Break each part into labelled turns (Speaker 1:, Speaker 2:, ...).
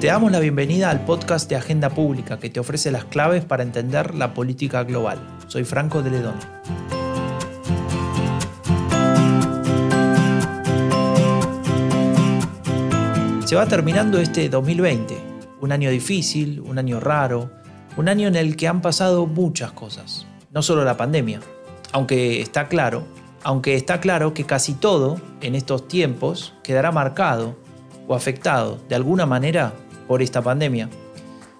Speaker 1: Te damos la bienvenida al podcast de Agenda Pública que te ofrece las claves para entender la política global. Soy Franco de Ledón. Se va terminando este 2020, un año difícil, un año raro, un año en el que han pasado muchas cosas, no solo la pandemia, aunque está claro, aunque está claro que casi todo en estos tiempos quedará marcado o afectado de alguna manera por esta pandemia.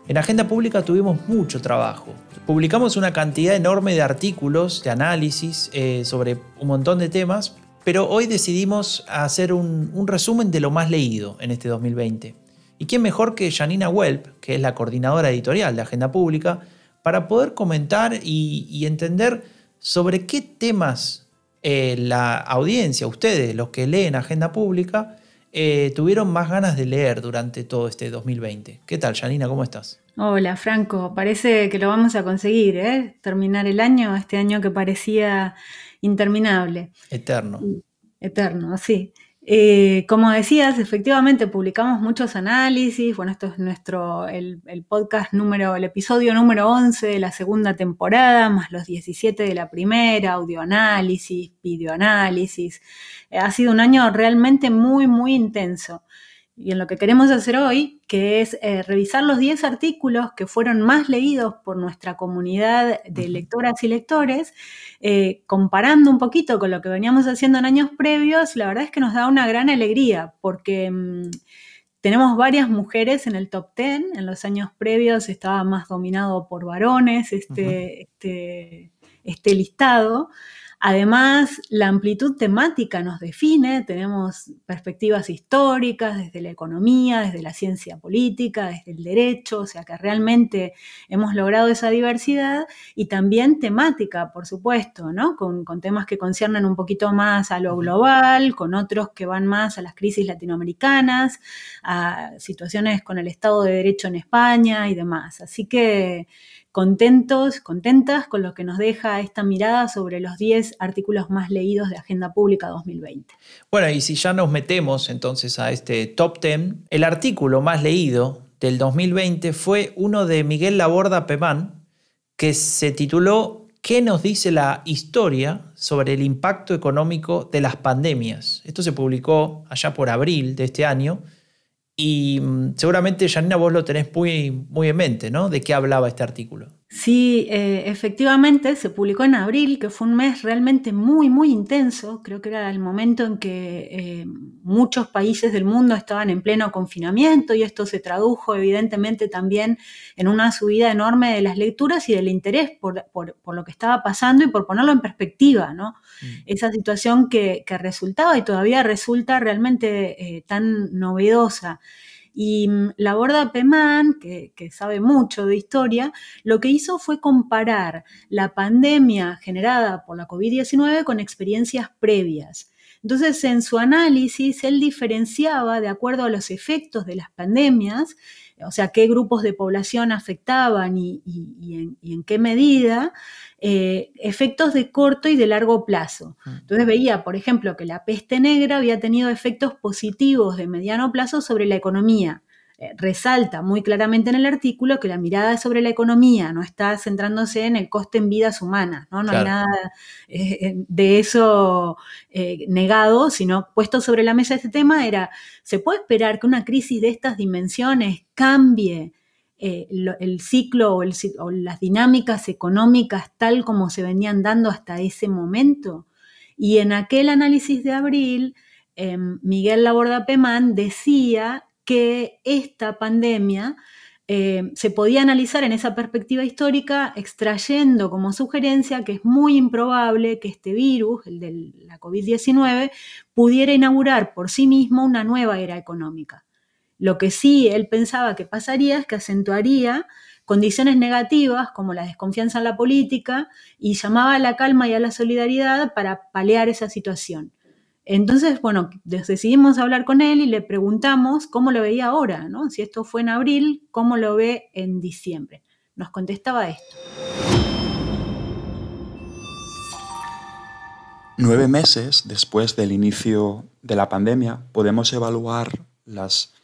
Speaker 1: En Agenda Pública tuvimos mucho trabajo. Publicamos una cantidad enorme de artículos, de análisis eh, sobre un montón de temas, pero hoy decidimos hacer un, resumen de lo más leído en este 2020. ¿Y quién mejor que Janina Welp, que es la coordinadora editorial de Agenda Pública, para poder comentar y, entender sobre qué temas eh, la audiencia, ustedes, los que leen Agenda Pública, eh, tuvieron más ganas de leer durante todo este 2020. ¿Qué tal, Janina? ¿Cómo estás?
Speaker 2: Hola, Franco. Parece que lo vamos a conseguir, ¿eh? Terminar el año, este año que parecía interminable.
Speaker 1: Eterno.
Speaker 2: Eterno, sí. Eh, como decías, efectivamente publicamos muchos análisis. Bueno, esto es nuestro, el, podcast número, el episodio número 11 de la segunda temporada, más los 17 de la primera, audioanálisis, videoanálisis. Eh, ha sido un año realmente muy, muy intenso y en lo que queremos hacer hoy, que es eh, revisar los 10 artículos que fueron más leídos por nuestra comunidad de lectoras y lectores, eh, comparando un poquito con lo que veníamos haciendo en años previos, la verdad es que nos da una gran alegría, porque mm, tenemos varias mujeres en el top 10, en los años previos estaba más dominado por varones este, este, este listado. Además, la amplitud temática nos define, tenemos perspectivas históricas desde la economía, desde la ciencia política, desde el derecho, o sea que realmente hemos logrado esa diversidad y también temática, por supuesto, ¿no? Con, temas que conciernen un poquito más a lo global, con otros que van más a las crisis latinoamericanas, a situaciones con el Estado de Derecho en España y demás. Así que contentos, contentas con lo que nos deja esta mirada sobre los 10 artículos más leídos de Agenda Pública 2020.
Speaker 1: Bueno, y si ya nos metemos entonces a este top 10, el artículo más leído del 2020 fue uno de Miguel Laborda Pemán, que se tituló ¿Qué nos dice la historia sobre el impacto económico de las pandemias? Esto se publicó allá por abril de este año y mm, seguramente, Janina, vos lo tenés muy, muy en mente, ¿no? ¿De qué hablaba este artículo?
Speaker 2: Sí, eh, efectivamente, se publicó en abril, que fue un mes realmente muy, muy intenso. Creo que era el momento en que eh, muchos países del mundo estaban en pleno confinamiento y esto se tradujo evidentemente también en una subida enorme de las lecturas y del interés por, lo que estaba pasando y por ponerlo en perspectiva, ¿no? Mm. Esa situación que, resultaba y todavía resulta realmente eh, tan novedosa. Y mm, la Borda Pemán, que, sabe mucho de historia, lo que hizo fue comparar la pandemia generada por la COVID-19 con experiencias previas. Entonces, en su análisis, él diferenciaba de acuerdo a los efectos de las pandemias, o sea, qué grupos de población afectaban y, en, qué medida, eh, efectos de corto y de largo plazo. Mm. Entonces veía, por ejemplo, que la peste negra había tenido efectos positivos de mediano plazo sobre la economía. Eh, resalta muy claramente en el artículo que la mirada sobre la economía no está centrándose en el coste en vidas humanas, no, no hay nada eh, de eso negado, sino puesto sobre la mesa este tema era, ¿se puede esperar que una crisis de estas dimensiones cambie eh, el ciclo o, las dinámicas económicas tal como se venían dando hasta ese momento. Y en aquel análisis de abril, em, Miguel Laborda Pemán decía que esta pandemia em, se podía analizar en esa perspectiva histórica extrayendo como sugerencia que es muy improbable que este virus, el de la COVID-19, pudiera inaugurar por sí mismo una nueva era económica. Lo que sí él pensaba que pasaría es que acentuaría condiciones negativas como la desconfianza en la política y llamaba a la calma y a la solidaridad para paliar esa situación. Entonces, bueno, decidimos hablar con él y le preguntamos cómo lo veía ahora, ¿no? Si esto fue en abril, ¿cómo lo ve en diciembre? Nos contestaba esto.
Speaker 3: Nueve meses después del inicio de la pandemia podemos evaluar las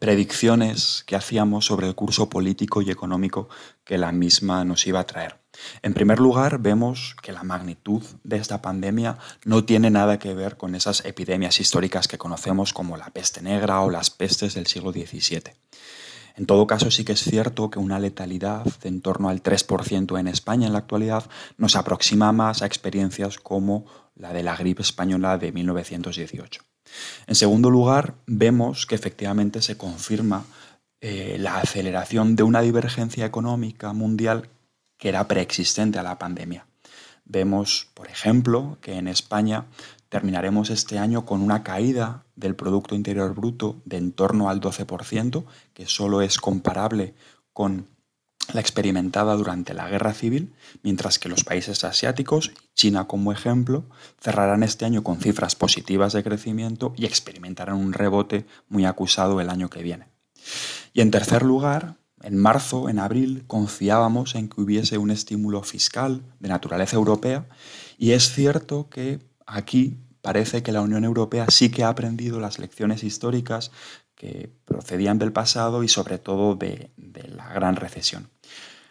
Speaker 3: predicciones que hacíamos sobre el curso político y económico que la misma nos iba a traer. En primer lugar, vemos que la magnitud de esta pandemia no tiene nada que ver con esas epidemias históricas que conocemos como la peste negra o las pestes del siglo XVII. En todo caso, sí que es cierto que una letalidad de en torno al 3% en España en la actualidad nos aproxima más a experiencias como la de la gripe española de 1918. En segundo lugar, vemos que efectivamente se confirma eh, la aceleración de una divergencia económica mundial que era preexistente a la pandemia. Vemos, por ejemplo, que en España terminaremos este año con una caída del Producto Interior Bruto de en torno al 12%, que solo es comparable con la experimentada durante la guerra civil, mientras que los países asiáticos, China como ejemplo, cerrarán este año con cifras positivas de crecimiento y experimentarán un rebote muy acusado el año que viene. Y en tercer lugar, en marzo, en abril, confiábamos en que hubiese un estímulo fiscal de naturaleza europea y es cierto que aquí parece que la Unión Europea sí que ha aprendido las lecciones históricas que procedían del pasado y sobre todo de, la gran recesión.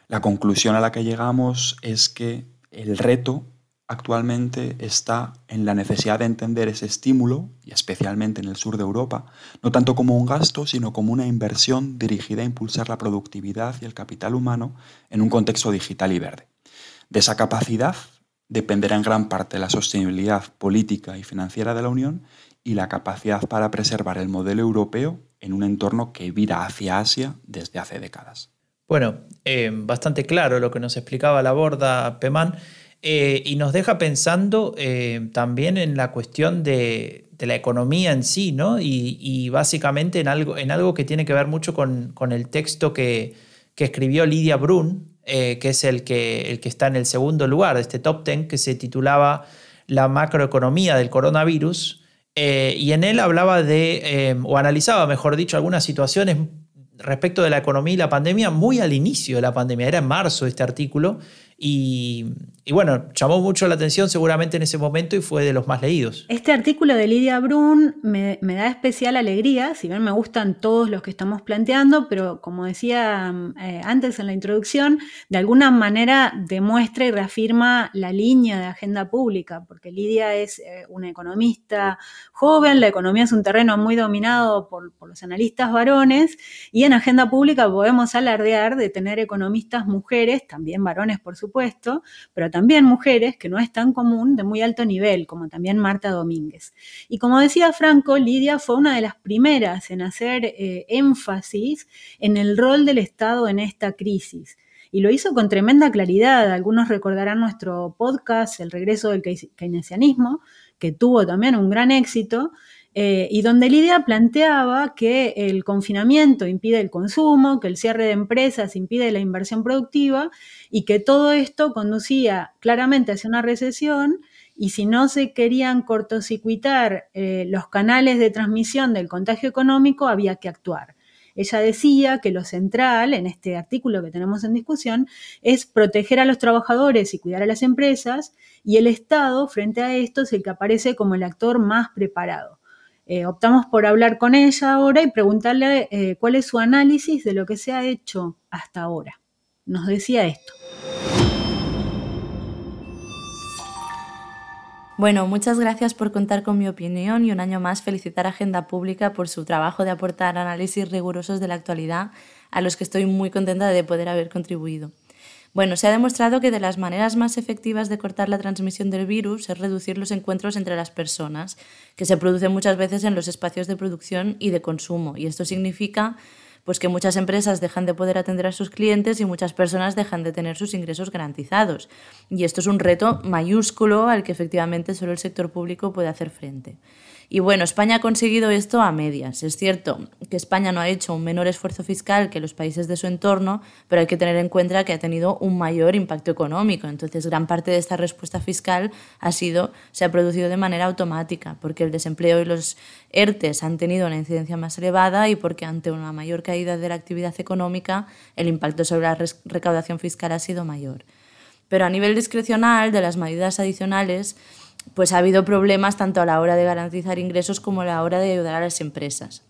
Speaker 3: La conclusión a la que llegamos es que el reto actualmente está en la necesidad de entender ese estímulo, y especialmente en el sur de Europa, no tanto como un gasto, sino como una inversión dirigida a impulsar la productividad y el capital humano en un contexto digital y verde. De esa capacidad dependerá en gran parte la sostenibilidad política y financiera de la Unión y la capacidad para preservar el modelo europeo en un entorno que vira hacia Asia desde hace décadas.
Speaker 1: Bueno, eh, bastante claro lo que nos explicaba la borda Pemán eh, y nos deja pensando eh, también en la cuestión de, la economía en sí, ¿no? Y, básicamente en algo, en algo que tiene que ver mucho con, el texto que, escribió Lidia Brun, que es el que, el que está en el segundo lugar de este top ten, que se titulaba La macroeconomía del coronavirus, eh, y en él hablaba de, eh, o analizaba, mejor dicho, algunas situaciones respecto de la economía y la pandemia muy al inicio de la pandemia. Era en marzo este artículo y, bueno, llamó mucho la atención seguramente en ese momento y fue de los más leídos.
Speaker 2: Este artículo de Lidia Brun me, da especial alegría, si bien me gustan todos los que estamos planteando, pero como decía eh, antes en la introducción, de alguna manera demuestra y reafirma la línea de agenda pública, porque Lidia es eh, una economista joven, la economía es un terreno muy dominado por, por los analistas varones y en agenda pública podemos alardear de tener economistas mujeres, también varones por supuesto, pero también mujeres, que no es tan común, de muy alto nivel, como también Marta Domínguez. Y como decía Franco, Lidia fue una de las primeras en hacer eh, énfasis en el rol del Estado en esta crisis. Y lo hizo con tremenda claridad. Algunos recordarán nuestro podcast, El regreso del keynesianismo, que tuvo también un gran éxito, eh, y donde Lidia planteaba que el confinamiento impide el consumo, que el cierre de empresas impide la inversión productiva y que todo esto conducía claramente hacia una recesión y si no se querían cortocircuitar eh, los canales de transmisión del contagio económico, había que actuar. Ella decía que lo central en este artículo que tenemos en discusión es proteger a los trabajadores y cuidar a las empresas y el Estado frente a esto es el que aparece como el actor más preparado. Eh, optamos por hablar con ella ahora y preguntarle eh, cuál es su análisis de lo que se ha hecho hasta ahora. Nos decía esto.
Speaker 4: Bueno, muchas gracias por contar con mi opinión y un año más felicitar a Agenda Pública por su trabajo de aportar análisis rigurosos de la actualidad a los que estoy muy contenta de poder haber contribuido. Bueno, se ha demostrado que de las maneras más efectivas de cortar la transmisión del virus es reducir los encuentros entre las personas, que se producen muchas veces en los espacios de producción y de consumo. Y esto significa pues que muchas empresas dejan de poder atender a sus clientes y muchas personas dejan de tener sus ingresos garantizados. Y esto es un reto mayúsculo al que efectivamente solo el sector público puede hacer frente. Y bueno, España ha conseguido esto a medias. Es cierto que España no ha hecho un menor esfuerzo fiscal que los países de su entorno, pero hay que tener en cuenta que ha tenido un mayor impacto económico. Entonces, gran parte de esta respuesta fiscal ha sido, se ha producido de manera automática, porque el desempleo y los ERTES han tenido una incidencia más elevada y porque ante una mayor caída de la actividad económica, el impacto sobre la recaudación fiscal ha sido mayor. Pero a nivel discrecional, de las medidas adicionales, pues ha habido problemas tanto a la hora de garantizar ingresos como a la hora de ayudar a las empresas.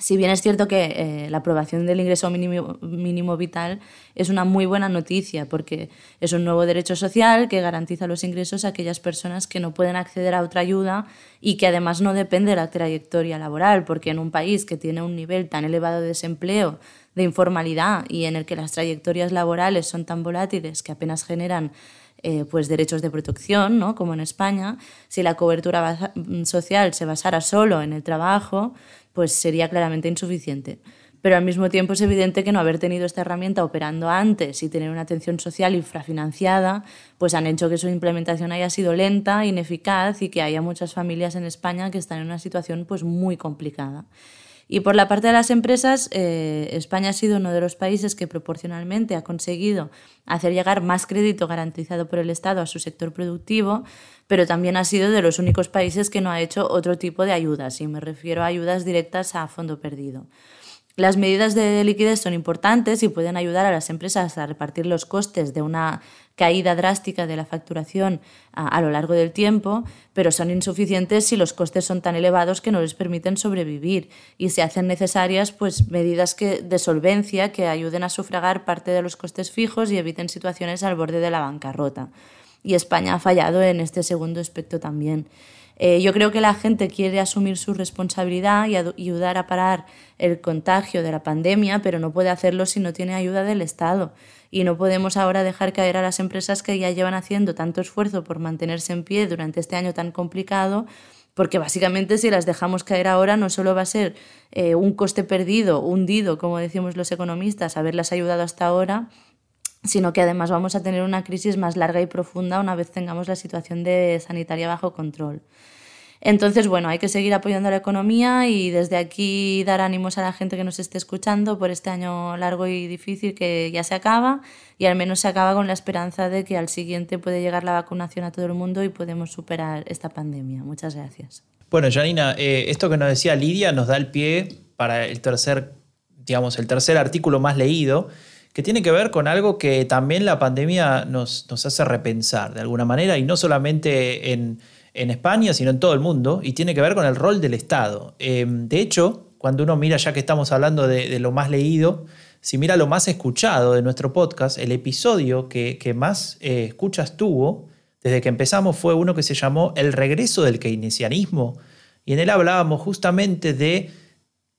Speaker 4: Si bien es cierto que eh, la aprobación del ingreso mínimo, mínimo, vital es una muy buena noticia porque es un nuevo derecho social que garantiza los ingresos a aquellas personas que no pueden acceder a otra ayuda y que además no depende de la trayectoria laboral, porque en un país que tiene un nivel tan elevado de desempleo, de informalidad y en el que las trayectorias laborales son tan volátiles que apenas generan eh, pues derechos de protección, ¿no? como en España, si la cobertura social se basara solo en el trabajo, pues sería claramente insuficiente. Pero al mismo tiempo es evidente que no haber tenido esta herramienta operando antes y tener una atención social infrafinanciada, pues han hecho que su implementación haya sido lenta, ineficaz y que haya muchas familias en España que están en una situación pues muy complicada. Y por la parte de las empresas, eh, España ha sido uno de los países que proporcionalmente ha conseguido hacer llegar más crédito garantizado por el Estado a su sector productivo, pero también ha sido de los únicos países que no ha hecho otro tipo de ayudas, y me refiero a ayudas directas a fondo perdido. Las medidas de liquidez son importantes y pueden ayudar a las empresas a repartir los costes de una caída drástica de la facturación a, lo largo del tiempo, pero son insuficientes si los costes son tan elevados que no les permiten sobrevivir y se hacen necesarias pues, medidas de solvencia que ayuden a sufragar parte de los costes fijos y eviten situaciones al borde de la bancarrota y España ha fallado en este segundo aspecto también. Eh, yo creo que la gente quiere asumir su responsabilidad y ayudar a parar el contagio de la pandemia, pero no puede hacerlo si no tiene ayuda del Estado. Y no podemos ahora dejar caer a las empresas que ya llevan haciendo tanto esfuerzo por mantenerse en pie durante este año tan complicado, porque básicamente si las dejamos caer ahora no solo va a ser eh, un coste perdido, hundido, como decimos los economistas, haberlas ayudado hasta ahora, sino que además vamos a tener una crisis más larga y profunda una vez tengamos la situación de sanitaria bajo control. Entonces, bueno, hay que seguir apoyando la economía y desde aquí dar ánimos a la gente que nos esté escuchando por este año largo y difícil que ya se acaba y al menos se acaba con la esperanza de que al siguiente puede llegar la vacunación a todo el mundo y podemos superar esta pandemia. Muchas gracias.
Speaker 1: Bueno, Janina, eh, esto que nos decía Lidia nos da el pie para el tercer, digamos, el tercer artículo más leído que tiene que ver con algo que también la pandemia nos, hace repensar de alguna manera, y no solamente en, España, sino en todo el mundo, y tiene que ver con el rol del Estado. Eh, de hecho, cuando uno mira, ya que estamos hablando de, lo más leído, si mira lo más escuchado de nuestro podcast, el episodio que, más eh, escuchas tuvo desde que empezamos fue uno que se llamó El regreso del keynesianismo, y en él hablábamos justamente de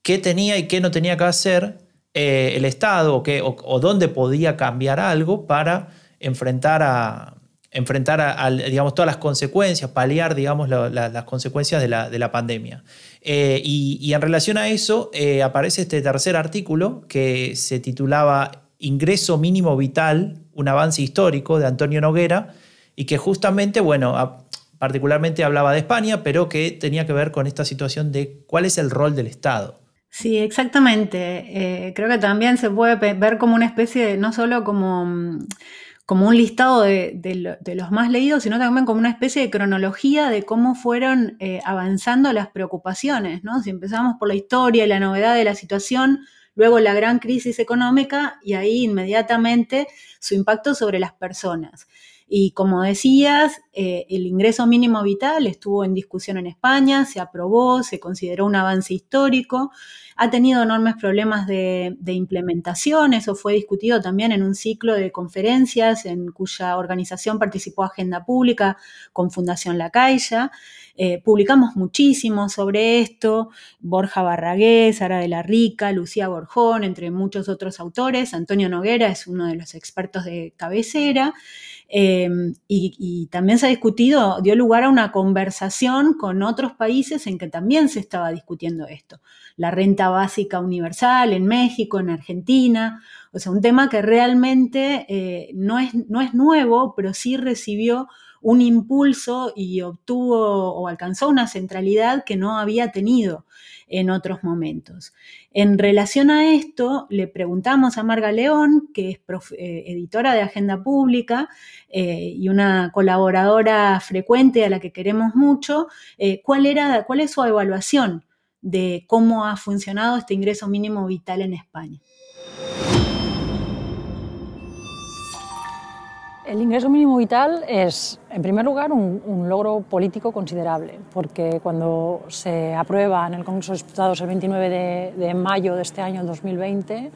Speaker 1: qué tenía y qué no tenía que hacer eh, el Estado o, dónde podía cambiar algo para enfrentar a, enfrentar digamos, todas las consecuencias, paliar digamos, las consecuencias de la, pandemia. Eh, y, en relación a eso eh, aparece este tercer artículo que se titulaba Ingreso mínimo vital, un avance histórico de Antonio Noguera, y que justamente, bueno, particularmente hablaba de España, pero que tenía que ver con esta situación de cuál es el rol del Estado.
Speaker 2: Sí, exactamente. Eh, creo que también se puede ver como una especie de, no solo como, como un listado de, los más leídos, sino también como una especie de cronología de cómo fueron eh, avanzando las preocupaciones, ¿no? Si empezamos por la historia y la novedad de la situación, luego la gran crisis económica y ahí inmediatamente su impacto sobre las personas. Y como decías, eh, el ingreso mínimo vital estuvo en discusión en España, se aprobó, se consideró un avance histórico, ha tenido enormes problemas de, implementación, eso fue discutido también en un ciclo de conferencias en cuya organización participó Agenda Pública con Fundación La Caixa. Eh, publicamos muchísimo sobre esto, Borja Barragués, Sara de la Rica, Lucía Borjón, entre muchos otros autores. Antonio Noguera es uno de los expertos de cabecera. Em, y, también se ha discutido, dio lugar a una conversación con otros países en que también se estaba discutiendo esto. La renta básica universal en México, en Argentina, o sea, un tema que realmente eh, no, es, no es nuevo, pero sí recibió un impulso y obtuvo o alcanzó una centralidad que no había tenido en otros momentos. En relación a esto, le preguntamos a Marga León, que es eh, editora de Agenda Pública eh, y una colaboradora frecuente a la que queremos mucho, eh, cuál, era, cuál es su evaluación de cómo ha funcionado este ingreso mínimo vital en España.
Speaker 5: El ingreso mínimo vital es, en primer lugar, un, logro político considerable, porque cuando se aprueba en el Congreso de Diputados el 29 de, mayo de este año 2020,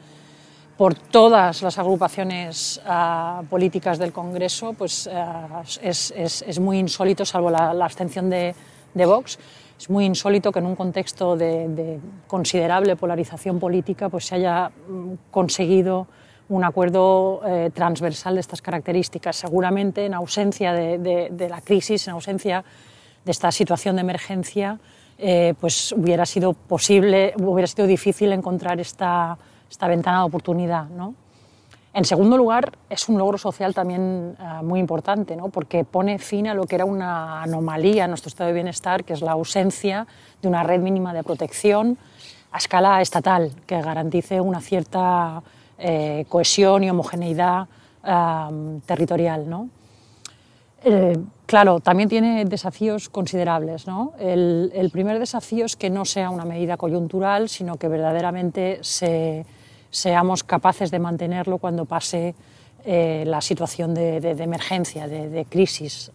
Speaker 5: por todas las agrupaciones ah, políticas del Congreso, pues ah, es, es, muy insólito, salvo la, abstención de, de, Vox, es muy insólito que en un contexto de, de considerable polarización política pues se haya mm, conseguido un acuerdo eh, transversal de estas características. Seguramente en ausencia de, la crisis, en ausencia de esta situación de emergencia, eh, pues hubiera sido posible, hubiera sido difícil encontrar esta, esta ventana de oportunidad. ¿no? En segundo lugar, es un logro social también eh, muy importante, ¿no? porque pone fin a lo que era una anomalía en nuestro estado de bienestar, que es la ausencia de una red mínima de protección a escala estatal que garantice una cierta eh, cohesión y homogeneidad territorial. ¿no? Eh, claro, también tiene desafíos considerables. ¿no? El, primer desafío es que no sea una medida coyuntural, sino que verdaderamente seamos capaces de mantenerlo cuando pase eh, la situación de, emergencia, de, crisis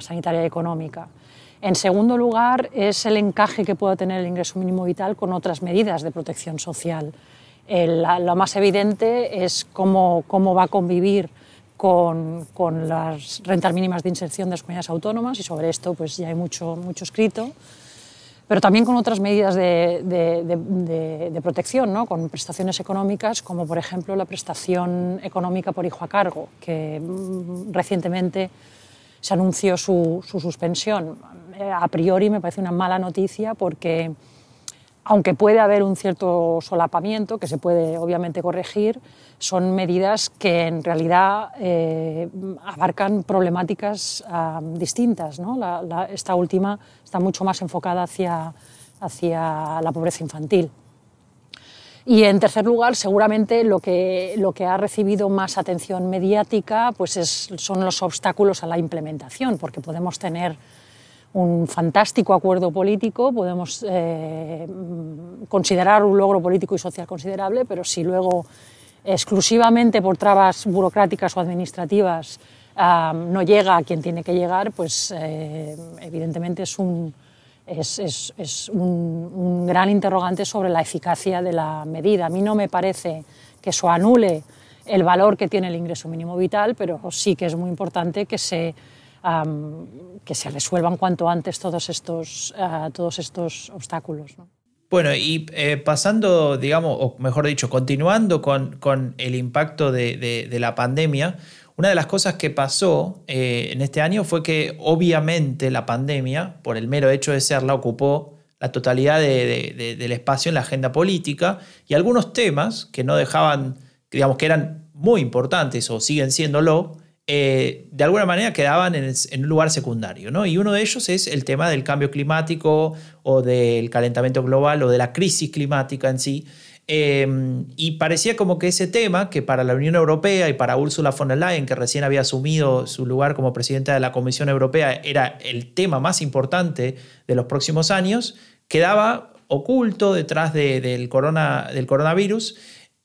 Speaker 5: sanitaria y económica. En segundo lugar, es el encaje que pueda tener el ingreso mínimo vital con otras medidas de protección social lo más evidente es cómo, cómo va a convivir con, con, las rentas mínimas de inserción de las comunidades autónomas y sobre esto pues ya hay mucho, mucho escrito, pero también con otras medidas de, de, de, protección, ¿no? con prestaciones económicas como por ejemplo la prestación económica por hijo a cargo, que mm, recientemente se anunció su, su suspensión. Eh, a priori me parece una mala noticia porque aunque puede haber un cierto solapamiento que se puede obviamente corregir, son medidas que en realidad eh, abarcan problemáticas ah, distintas. esta última está mucho más enfocada hacia, hacia la pobreza infantil. Y en tercer lugar, seguramente lo que, lo que ha recibido más atención mediática pues es, son los obstáculos a la implementación, porque podemos tener un fantástico acuerdo político, podemos eh, considerar un logro político y social considerable, pero si luego exclusivamente por trabas burocráticas o administrativas no llega a quien tiene que llegar, pues eh, evidentemente es un, es, es, un, un, gran interrogante sobre la eficacia de la medida. A mí no me parece que eso anule el valor que tiene el ingreso mínimo vital, pero sí que es muy importante que se que se resuelvan cuanto antes todos estos, uh, todos estos obstáculos. ¿no?
Speaker 1: Bueno, y eh, pasando, digamos, o mejor dicho, continuando con, con el impacto de, de, la pandemia, una de las cosas que pasó eh, en este año fue que obviamente la pandemia, por el mero hecho de serla, ocupó la totalidad de, del espacio en la agenda política y algunos temas que no dejaban, digamos, que eran muy importantes o siguen siéndolo, eh, de alguna manera quedaban en, un lugar secundario. ¿no? Y uno de ellos es el tema del cambio climático o del calentamiento global o de la crisis climática en sí. Em, y parecía como que ese tema, que para la Unión Europea y para Ursula von der Leyen, que recién había asumido su lugar como presidenta de la Comisión Europea, era el tema más importante de los próximos años, quedaba oculto detrás del, corona, del coronavirus.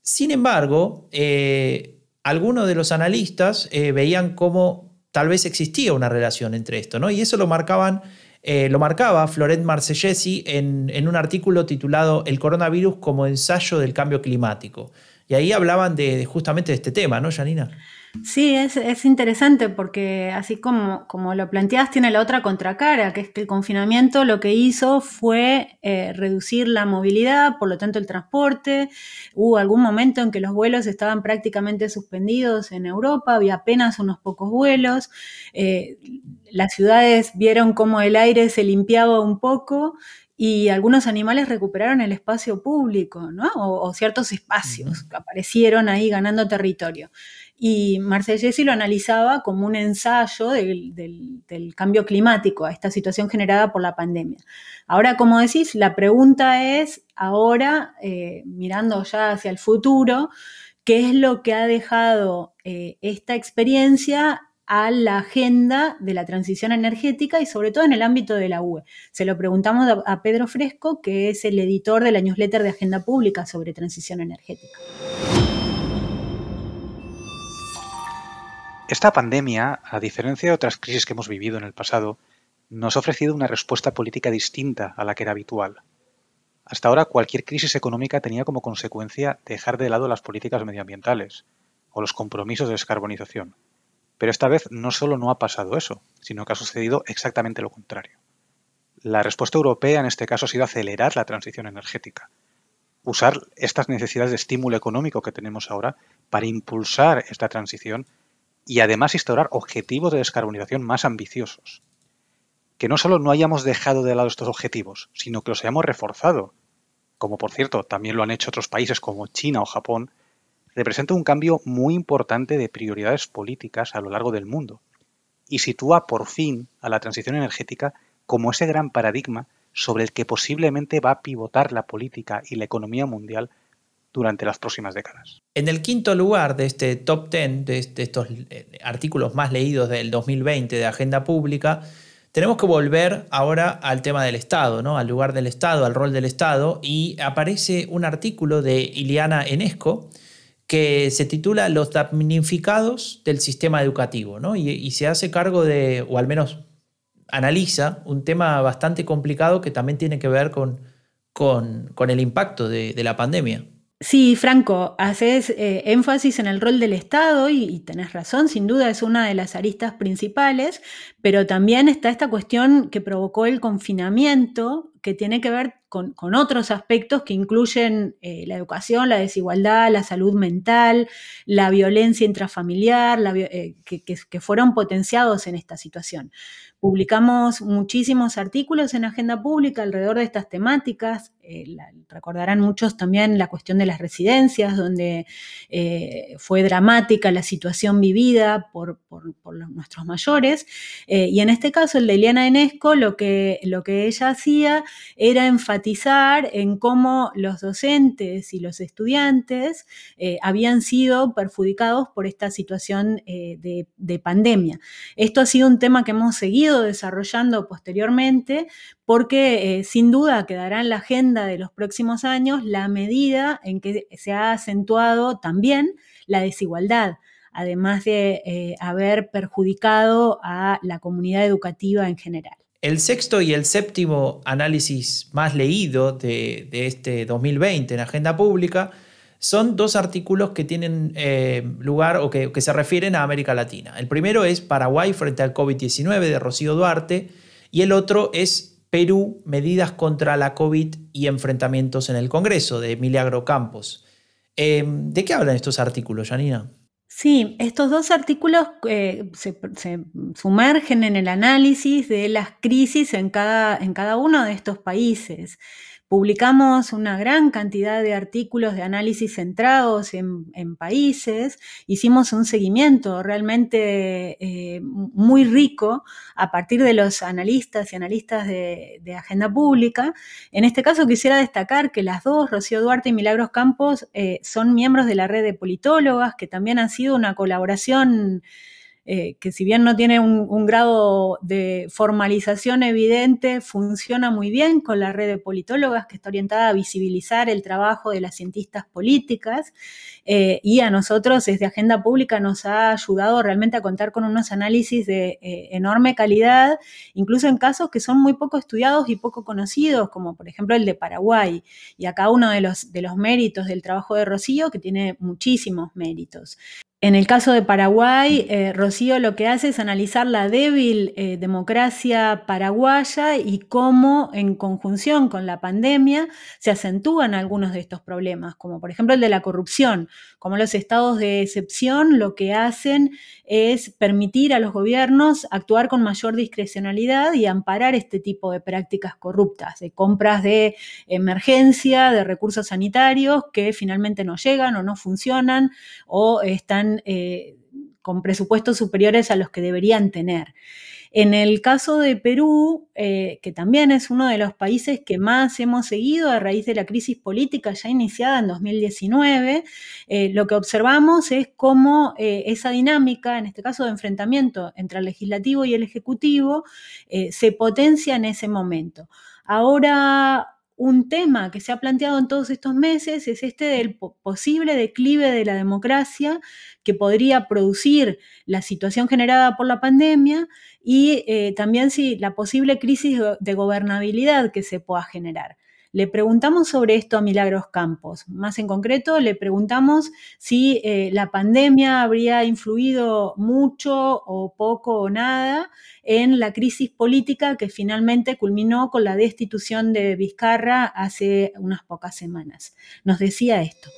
Speaker 1: Sin embargo, eh, algunos de los analistas eh, veían cómo tal vez existía una relación entre esto, ¿no? Y eso lo marcaban, eh, lo marcaba Florent Marcellesi en, en, un artículo titulado El coronavirus como ensayo del cambio climático. Y ahí hablaban de, justamente de este tema, ¿no, Janina?
Speaker 2: Sí, es, interesante porque así como, como, lo planteas, tiene la otra contracara, que es que el confinamiento lo que hizo fue eh, reducir la movilidad, por lo tanto el transporte. Hubo algún momento en que los vuelos estaban prácticamente suspendidos en Europa, había apenas unos pocos vuelos. Eh, las ciudades vieron cómo el aire se limpiaba un poco y algunos animales recuperaron el espacio público, ¿no? O, ciertos espacios aparecieron ahí ganando territorio. Y Marcellesi lo analizaba como un ensayo del, cambio climático, a esta situación generada por la pandemia. Ahora, como decís, la pregunta es, ahora, eh, mirando ya hacia el futuro, ¿qué es lo que ha dejado eh, esta experiencia a la agenda de la transición energética y sobre todo en el ámbito de la UE. Se lo preguntamos a, Pedro Fresco, que es el editor de la newsletter de Agenda Pública sobre transición energética.
Speaker 6: Esta pandemia, a diferencia de otras crisis que hemos vivido en el pasado, nos ha ofrecido una respuesta política distinta a la que era habitual. Hasta ahora cualquier crisis económica tenía como consecuencia dejar de lado las políticas medioambientales o los compromisos de descarbonización. Pero esta vez no solo no ha pasado eso, sino que ha sucedido exactamente lo contrario. La respuesta europea en este caso ha sido acelerar la transición energética, usar estas necesidades de estímulo económico que tenemos ahora para impulsar esta transición y además instaurar objetivos de descarbonización más ambiciosos. Que no solo no hayamos dejado de lado estos objetivos, sino que los hayamos reforzado, como por cierto también lo han hecho otros países como China o Japón, representa un cambio muy importante de prioridades políticas a lo largo del mundo y sitúa por fin a la transición energética como ese gran paradigma sobre el que posiblemente va a pivotar la política y la economía mundial durante las próximas décadas.
Speaker 1: En el quinto lugar de este top 10, de, estos eh, artículos más leídos del 2020 de Agenda Pública, tenemos que volver ahora al tema del Estado, ¿no? al lugar del Estado, al rol del Estado, y aparece un artículo de Iliana Enesco, que se titula Los damnificados del sistema educativo, ¿no? y, se hace cargo de, o al menos analiza, un tema bastante complicado que también tiene que ver con, con, el impacto de, la pandemia.
Speaker 2: Sí, Franco, haces eh, énfasis en el rol del Estado y, y, tenés razón, sin duda es una de las aristas principales, pero también está esta cuestión que provocó el confinamiento que tiene que ver con, otros aspectos que incluyen eh, la educación, la desigualdad, la salud mental, la violencia intrafamiliar, eh, que, fueron potenciados en esta situación. Publicamos muchísimos artículos en Agenda Pública alrededor de estas temáticas. Eh, recordarán muchos también la cuestión de las residencias, donde fue dramática la situación vivida por, nuestros mayores. y en este caso, el de Eliana Enesco, lo que, lo que ella hacía era enfatizar en cómo los docentes y los estudiantes eh, habían sido perjudicados por esta situación eh, de, pandemia. Esto ha sido un tema que hemos seguido desarrollando posteriormente porque eh, sin duda quedará en la agenda de los próximos años la medida en que se ha acentuado también la desigualdad además de haber perjudicado a la comunidad educativa en general.
Speaker 1: El sexto y el séptimo análisis más leído de, este 2020 en Agenda Pública son dos artículos que tienen eh, lugar o que, se refieren a América Latina. El primero es Paraguay frente al COVID-19 de Rocío Duarte y el otro es Perú, medidas contra la COVID y enfrentamientos en el Congreso de Milagro Campos. Eh, ¿De qué hablan estos artículos, Janina?
Speaker 2: Sí, estos dos artículos eh, se, sumergen en el análisis de las crisis en cada, en cada uno de estos países. Publicamos una gran cantidad de artículos de análisis centrados en, países, hicimos un seguimiento realmente eh, muy rico a partir de los analistas y analistas de, agenda pública. En este caso quisiera destacar que las dos, Rocío Duarte y Milagros Campos, eh, son miembros de la red de politólogas, que también han sido una colaboración eh, que si bien no tiene un, grado de formalización evidente, funciona muy bien con la red de politólogas que está orientada a visibilizar el trabajo de las cientistas políticas eh, y a nosotros desde Agenda Pública nos ha ayudado realmente a contar con unos análisis de eh, enorme calidad, incluso en casos que son muy poco estudiados y poco conocidos, como por ejemplo el de Paraguay. Y acá uno de los, de los méritos del trabajo de Rocío, que tiene muchísimos méritos. En el caso de Paraguay, eh, Rocío lo que hace es analizar la débil eh, democracia paraguaya y cómo en conjunción con la pandemia se acentúan algunos de estos problemas, como por ejemplo el de la corrupción, como los estados de excepción lo que hacen es permitir a los gobiernos actuar con mayor discrecionalidad y amparar este tipo de prácticas corruptas, de compras de emergencia, de recursos sanitarios que finalmente no llegan o no funcionan o están eh, con presupuestos superiores a los que deberían tener. En el caso de Perú, eh, que también es uno de los países que más hemos seguido a raíz de la crisis política ya iniciada en 2019, eh, lo que observamos es cómo esa dinámica, en este caso de enfrentamiento entre el legislativo y el ejecutivo, se potencia en ese momento. Ahora un tema que se ha planteado en todos estos meses es este del posible declive de la democracia que podría producir la situación generada por la pandemia y eh, también si la posible crisis de gobernabilidad que se pueda generar. Le preguntamos sobre esto a Milagros Campos. Más en concreto, le preguntamos si eh, la pandemia habría influido mucho o poco o nada en la crisis política que finalmente culminó con la destitución de Vizcarra hace unas pocas semanas. Nos decía esto.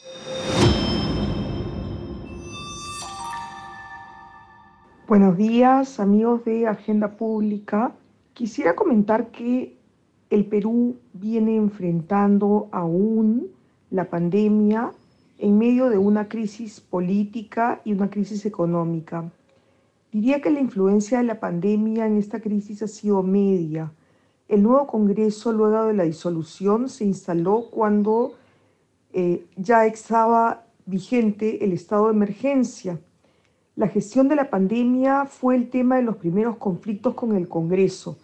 Speaker 7: Buenos días, amigos de Agenda Pública. Quisiera comentar que el Perú viene enfrentando aún la pandemia en medio de una crisis política y una crisis económica. Diría que la influencia de la pandemia en esta crisis ha sido media. El nuevo Congreso, luego de la disolución, se instaló cuando eh, ya estaba vigente el estado de emergencia. La gestión de la pandemia fue el tema de los primeros conflictos con el Congreso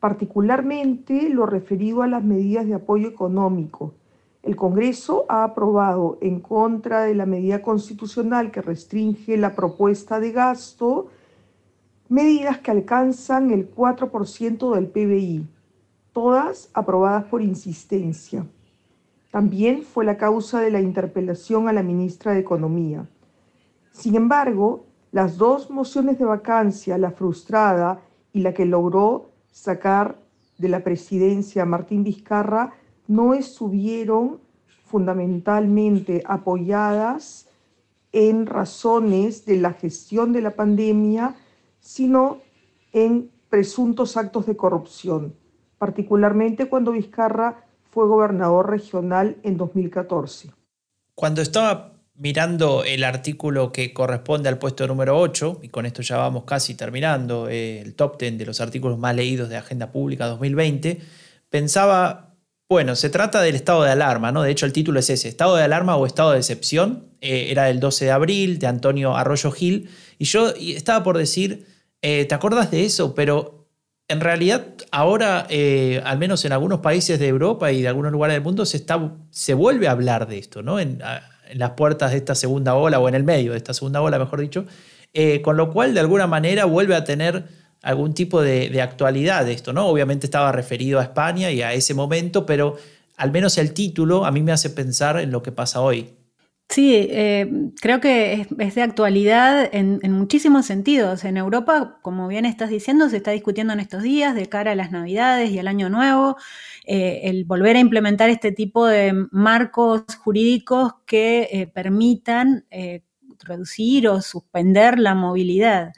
Speaker 7: particularmente lo referido a las medidas de apoyo económico. El Congreso ha aprobado en contra de la medida constitucional que restringe la propuesta de gasto medidas que alcanzan el 4% del PBI, todas aprobadas por insistencia. También fue la causa de la interpelación a la ministra de Economía. Sin embargo, las dos mociones de vacancia, la frustrada y la que logró sacar de la presidencia a Martín Vizcarra no estuvieron fundamentalmente apoyadas en razones de la gestión de la pandemia, sino en presuntos actos de corrupción, particularmente cuando Vizcarra fue gobernador regional en 2014.
Speaker 1: Cuando estaba mirando el artículo que corresponde al puesto número 8, y con esto ya vamos casi terminando, eh, el top 10 de los artículos más leídos de Agenda Pública 2020, pensaba, bueno, se trata del estado de alarma, ¿no? De hecho, el título es ese, estado de alarma o estado de excepción, eh, era el 12 de abril, de Antonio Arroyo Gil, y yo estaba por decir, eh, ¿te acuerdas de eso? Pero en realidad ahora, al menos en algunos países de Europa y de algunos lugares del mundo, se, está, se vuelve a hablar de esto, ¿no? En las puertas de esta segunda ola o en el medio de esta segunda ola, mejor dicho, eh, con lo cual de alguna manera vuelve a tener algún tipo de, actualidad esto, ¿no? Obviamente estaba referido a España y a ese momento, pero al menos el título a mí me hace pensar en lo que pasa hoy.
Speaker 2: Sí, eh, creo que es, de actualidad en, muchísimos sentidos. En Europa, como bien estás diciendo, se está discutiendo en estos días de cara a las Navidades y al Año Nuevo. Eh, el volver a implementar este tipo de marcos jurídicos que eh, permitan eh, reducir o suspender la movilidad.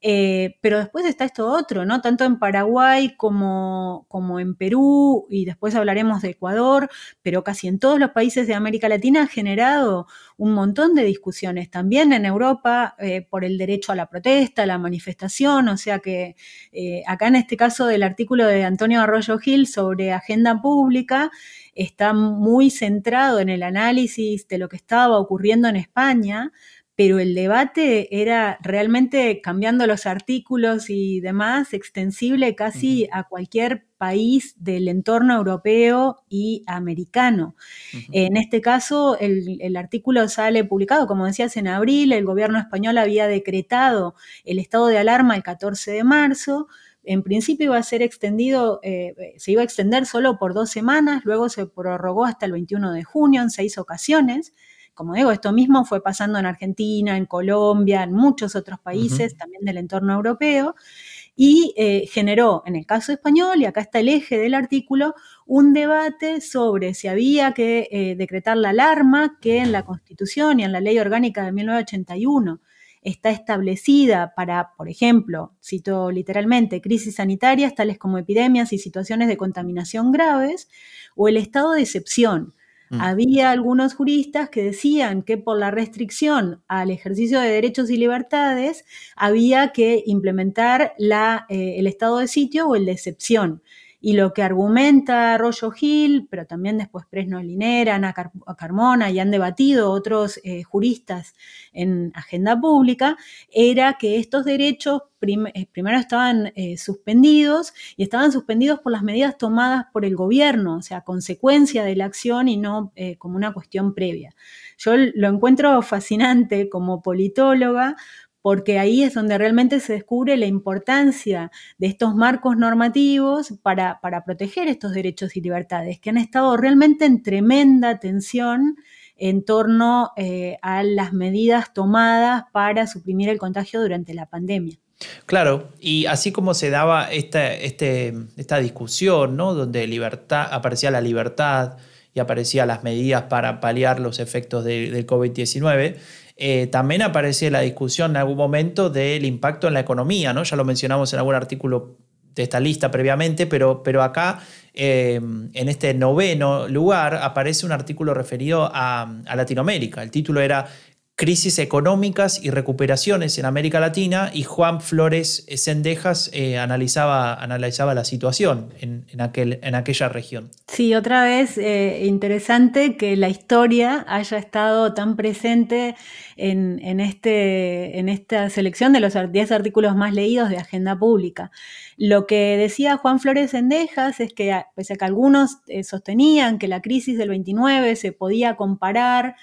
Speaker 2: Eh, pero después está esto otro, ¿no? Tanto en Paraguay como, como en Perú, y después hablaremos de Ecuador, pero casi en todos los países de América Latina ha generado un montón de discusiones. También en Europa eh, por el derecho a la protesta, a la manifestación, o sea que eh, acá en este caso del artículo de Antonio Arroyo Gil sobre agenda pública, está muy centrado en el análisis de lo que estaba ocurriendo en España, pero el debate era realmente cambiando los artículos y demás, extensible casi a cualquier país del entorno europeo y americano. En este caso, el, artículo sale publicado, como decías, en abril, el gobierno español había decretado el estado de alarma el 14 de marzo, en principio iba a ser extendido, eh, se iba a extender solo por dos semanas, luego se prorrogó hasta el 21 de junio en seis ocasiones. Como digo, esto mismo fue pasando en Argentina, en Colombia, en muchos otros países también del entorno europeo, y eh, generó, en el caso español, y acá está el eje del artículo, un debate sobre si había que eh, decretar la alarma que en la Constitución y en la Ley Orgánica de 1981 está establecida para, por ejemplo, cito literalmente, crisis sanitarias tales como epidemias y situaciones de contaminación graves, o el estado de excepción, Mm. Había algunos juristas que decían que por la restricción al ejercicio de derechos y libertades había que implementar eh, el estado de sitio o el de excepción. Y lo que argumenta Arroyo Gil, pero también después Presno Linera, Ana Carmona y han debatido otros eh, juristas en agenda pública, era que estos derechos eh, primero estaban eh, suspendidos y estaban suspendidos por las medidas tomadas por el gobierno, o sea, consecuencia de la acción y no como una cuestión previa. Yo lo encuentro fascinante como politóloga porque ahí es donde realmente se descubre la importancia de estos marcos normativos para, proteger estos derechos y libertades, que han estado realmente en tremenda tensión en torno eh, a las medidas tomadas para suprimir el contagio durante la pandemia.
Speaker 1: Claro, y así como se daba esta, este, esta discusión, ¿no? donde libertad, aparecía la libertad y aparecían las medidas para paliar los efectos del COVID-19, eh, también aparece la discusión en algún momento del impacto en la economía, ¿no? Ya lo mencionamos en algún artículo de esta lista previamente, pero, pero acá, eh, en este noveno lugar, aparece un artículo referido a, a Latinoamérica. El título era crisis económicas y recuperaciones en América Latina y Juan Flores Sendejas eh, analizaba, analizaba la situación en, aquel, en aquella región.
Speaker 2: Sí, otra vez eh, interesante que la historia haya estado tan presente en, este, en esta selección de los 10 artículos más leídos de Agenda Pública. Lo que decía Juan Flores Sendejas es que, pese a que algunos eh, sostenían que la crisis del 29 se podía comparar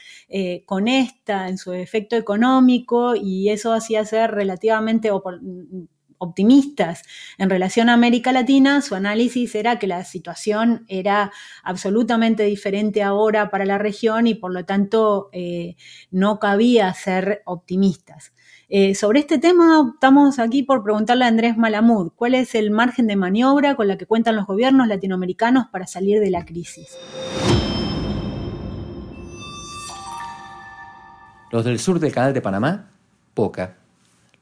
Speaker 2: con esta en su efecto económico y eso hacía ser relativamente optimistas en relación a América Latina, su análisis era que la situación era absolutamente diferente ahora para la región y por lo tanto eh, no cabía ser optimistas. Eh, sobre este tema estamos aquí por preguntarle a Andrés Malamud, ¿cuál es el margen de maniobra con la que cuentan los gobiernos latinoamericanos para salir de la crisis?
Speaker 8: Los del sur del Canal de Panamá, poca.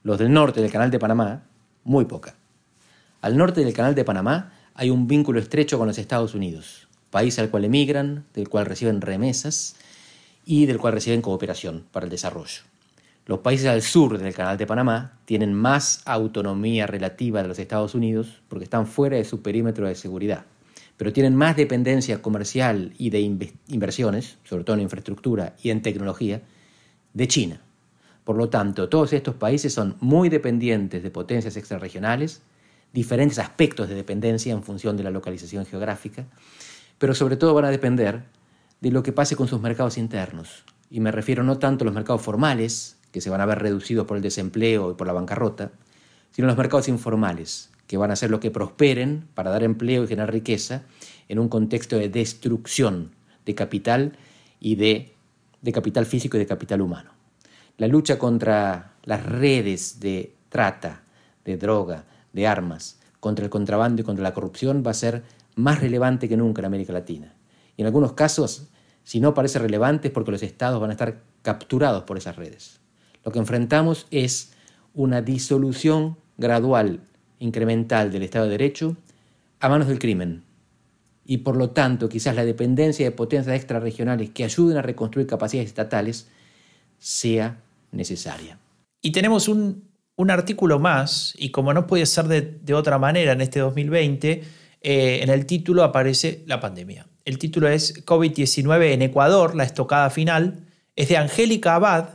Speaker 8: Los del norte del Canal de Panamá, muy poca. Al norte del Canal de Panamá hay un vínculo estrecho con los Estados Unidos, país al cual emigran, del cual reciben remesas y del cual reciben cooperación para el desarrollo. Los países al sur del Canal de Panamá tienen más autonomía relativa de los Estados Unidos porque están fuera de su perímetro de seguridad, pero tienen más dependencia comercial y de inversiones, sobre todo en infraestructura y en tecnología, de China. Por lo tanto, todos estos países son muy dependientes de potencias extrarregionales, diferentes aspectos de dependencia en función de la localización geográfica, pero sobre todo van a depender de lo que pase con sus mercados internos. Y me refiero no tanto a los mercados formales, que se van a ver reducidos por el desempleo y por la bancarrota, sino a los mercados informales, que van a ser lo que prosperen para dar empleo y generar riqueza en un contexto de destrucción de capital y de de capital físico y de capital humano. La lucha contra las redes de trata, de droga, de armas, contra el contrabando y contra la corrupción va a ser más relevante que nunca en América Latina. Y en algunos casos, si no parece relevante es porque los estados van a estar capturados por esas redes. Lo que enfrentamos es una disolución gradual, incremental del Estado de Derecho a manos del crimen, y por lo tanto quizás la dependencia de potencias extrarregionales que ayuden a reconstruir capacidades estatales sea necesaria.
Speaker 1: Y tenemos un, artículo más, y como no puede ser de, otra manera en este 2020, eh, en el título aparece la pandemia. El título es COVID-19 en Ecuador, la estocada final, es de Angélica Abad,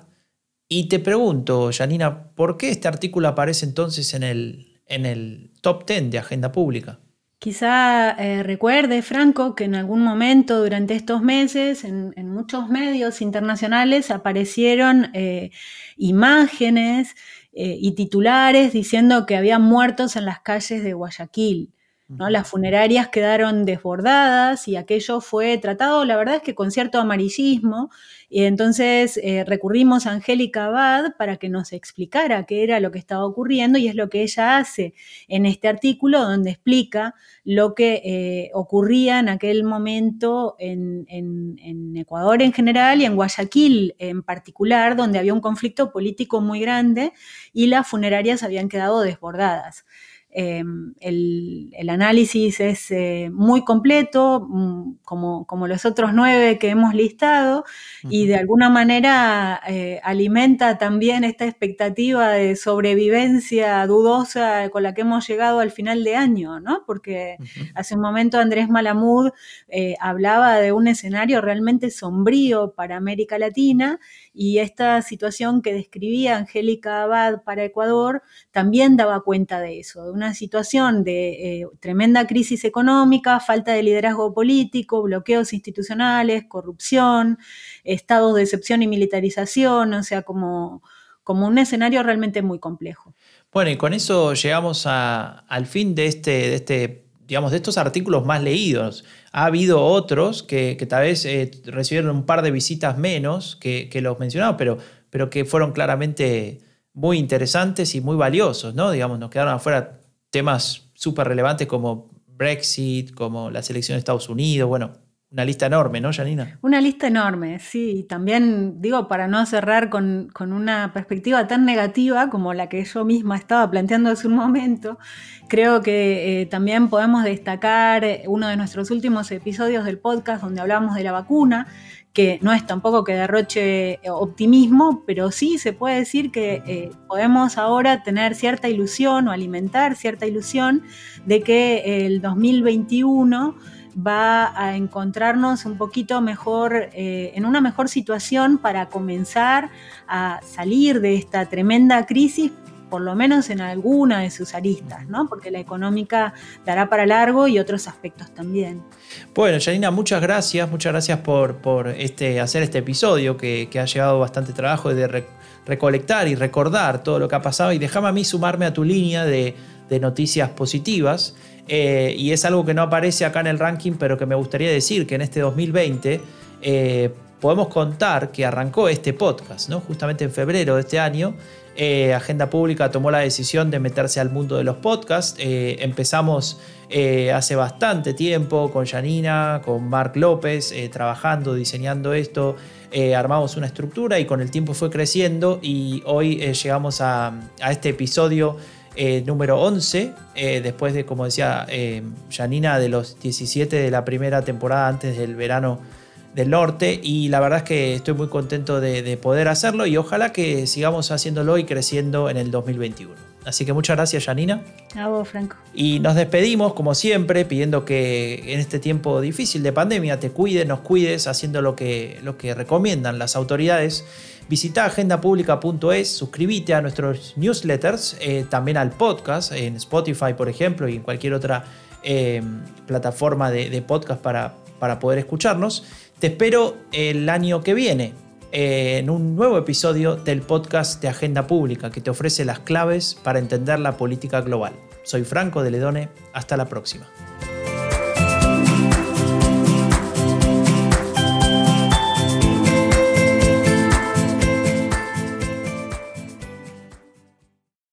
Speaker 1: y te pregunto, Janina, ¿por qué este artículo aparece entonces en el, en el top 10 de Agenda Pública?
Speaker 2: Quizá eh, recuerde, Franco, que en algún momento durante estos meses en, muchos medios internacionales aparecieron eh, imágenes eh, y titulares diciendo que había muertos en las calles de Guayaquil. ¿no? Las funerarias quedaron desbordadas y aquello fue tratado, la verdad es que con cierto amarillismo, y entonces eh, recurrimos a Angélica Abad para que nos explicara qué era lo que estaba ocurriendo y es lo que ella hace en este artículo donde explica lo que eh, ocurría en aquel momento en, en Ecuador en general y en Guayaquil en particular, donde había un conflicto político muy grande y las funerarias habían quedado desbordadas. Em, el, análisis es eh, muy completo, mm, como, como, los otros nueve que hemos listado, y de alguna manera eh, alimenta también esta expectativa de sobrevivencia dudosa con la que hemos llegado al final de año, ¿no? Porque hace un momento Andrés Malamud eh, hablaba de un escenario realmente sombrío para América Latina y esta situación que describía Angélica Abad para Ecuador también daba cuenta de eso, de una situación de eh, tremenda crisis económica, falta de liderazgo político, bloqueos institucionales, corrupción, estados de excepción y militarización, o sea, como, como un escenario realmente muy complejo.
Speaker 1: Bueno, y con eso llegamos al fin de este, de este, digamos, de estos artículos más leídos. Ha habido otros que, tal vez eh, recibieron un par de visitas menos que, los mencionados, pero, pero que fueron claramente muy interesantes y muy valiosos, ¿no? Digamos, nos quedaron afuera temas súper relevantes como Brexit, como la selección de Estados Unidos, bueno, una lista enorme, ¿no, Janina?
Speaker 2: Una lista enorme, sí. También, digo, para no cerrar con, una perspectiva tan negativa como la que yo misma estaba planteando hace un momento, creo que eh, también podemos destacar uno de nuestros últimos episodios del podcast donde hablamos de la vacuna, que no es tampoco que derroche optimismo, pero sí se puede decir que eh, podemos ahora tener cierta ilusión o alimentar cierta ilusión de que el 2021 va a encontrarnos un poquito mejor, eh, en una mejor situación para comenzar a salir de esta tremenda crisis, por lo menos en alguna de sus aristas, ¿no? Porque la económica dará para largo y otros aspectos también.
Speaker 1: Bueno, Janina, muchas gracias, muchas gracias por, por este, hacer este episodio que, ha llevado bastante trabajo de recolectar y recordar todo lo que ha pasado y déjame a mí sumarme a tu línea de, de noticias positivas. Eh, y es algo que no aparece acá en el ranking, pero que me gustaría decir que en este 2020 eh, podemos contar que arrancó este podcast, ¿no? justamente en febrero de este año. Eh, Agenda Pública tomó la decisión de meterse al mundo de los podcasts. empezamos hace bastante tiempo con Janina, con Mark López, trabajando, diseñando esto. armamos una estructura y con el tiempo fue creciendo y hoy llegamos a este episodio eh, número 11, eh, después de, como decía eh, Janina, de los 17 de la primera temporada antes del verano del norte. Y la verdad es que estoy muy contento de, poder hacerlo y ojalá que sigamos haciéndolo y creciendo en el 2021. Así que muchas gracias, Janina.
Speaker 2: A vos, Franco.
Speaker 1: Y nos despedimos, como siempre, pidiendo que en este tiempo difícil de pandemia te cuides, nos cuides, haciendo lo que, lo que recomiendan las autoridades Visita agendapublica.es, suscríbete a nuestros newsletters, eh, también al podcast, en Spotify, por ejemplo, y en cualquier otra eh, plataforma de, podcast para, para, poder escucharnos. Te espero el año que viene eh, en un nuevo episodio del podcast de Agenda Pública que te ofrece las claves para entender la política global. Soy Franco de Ledone, hasta la próxima.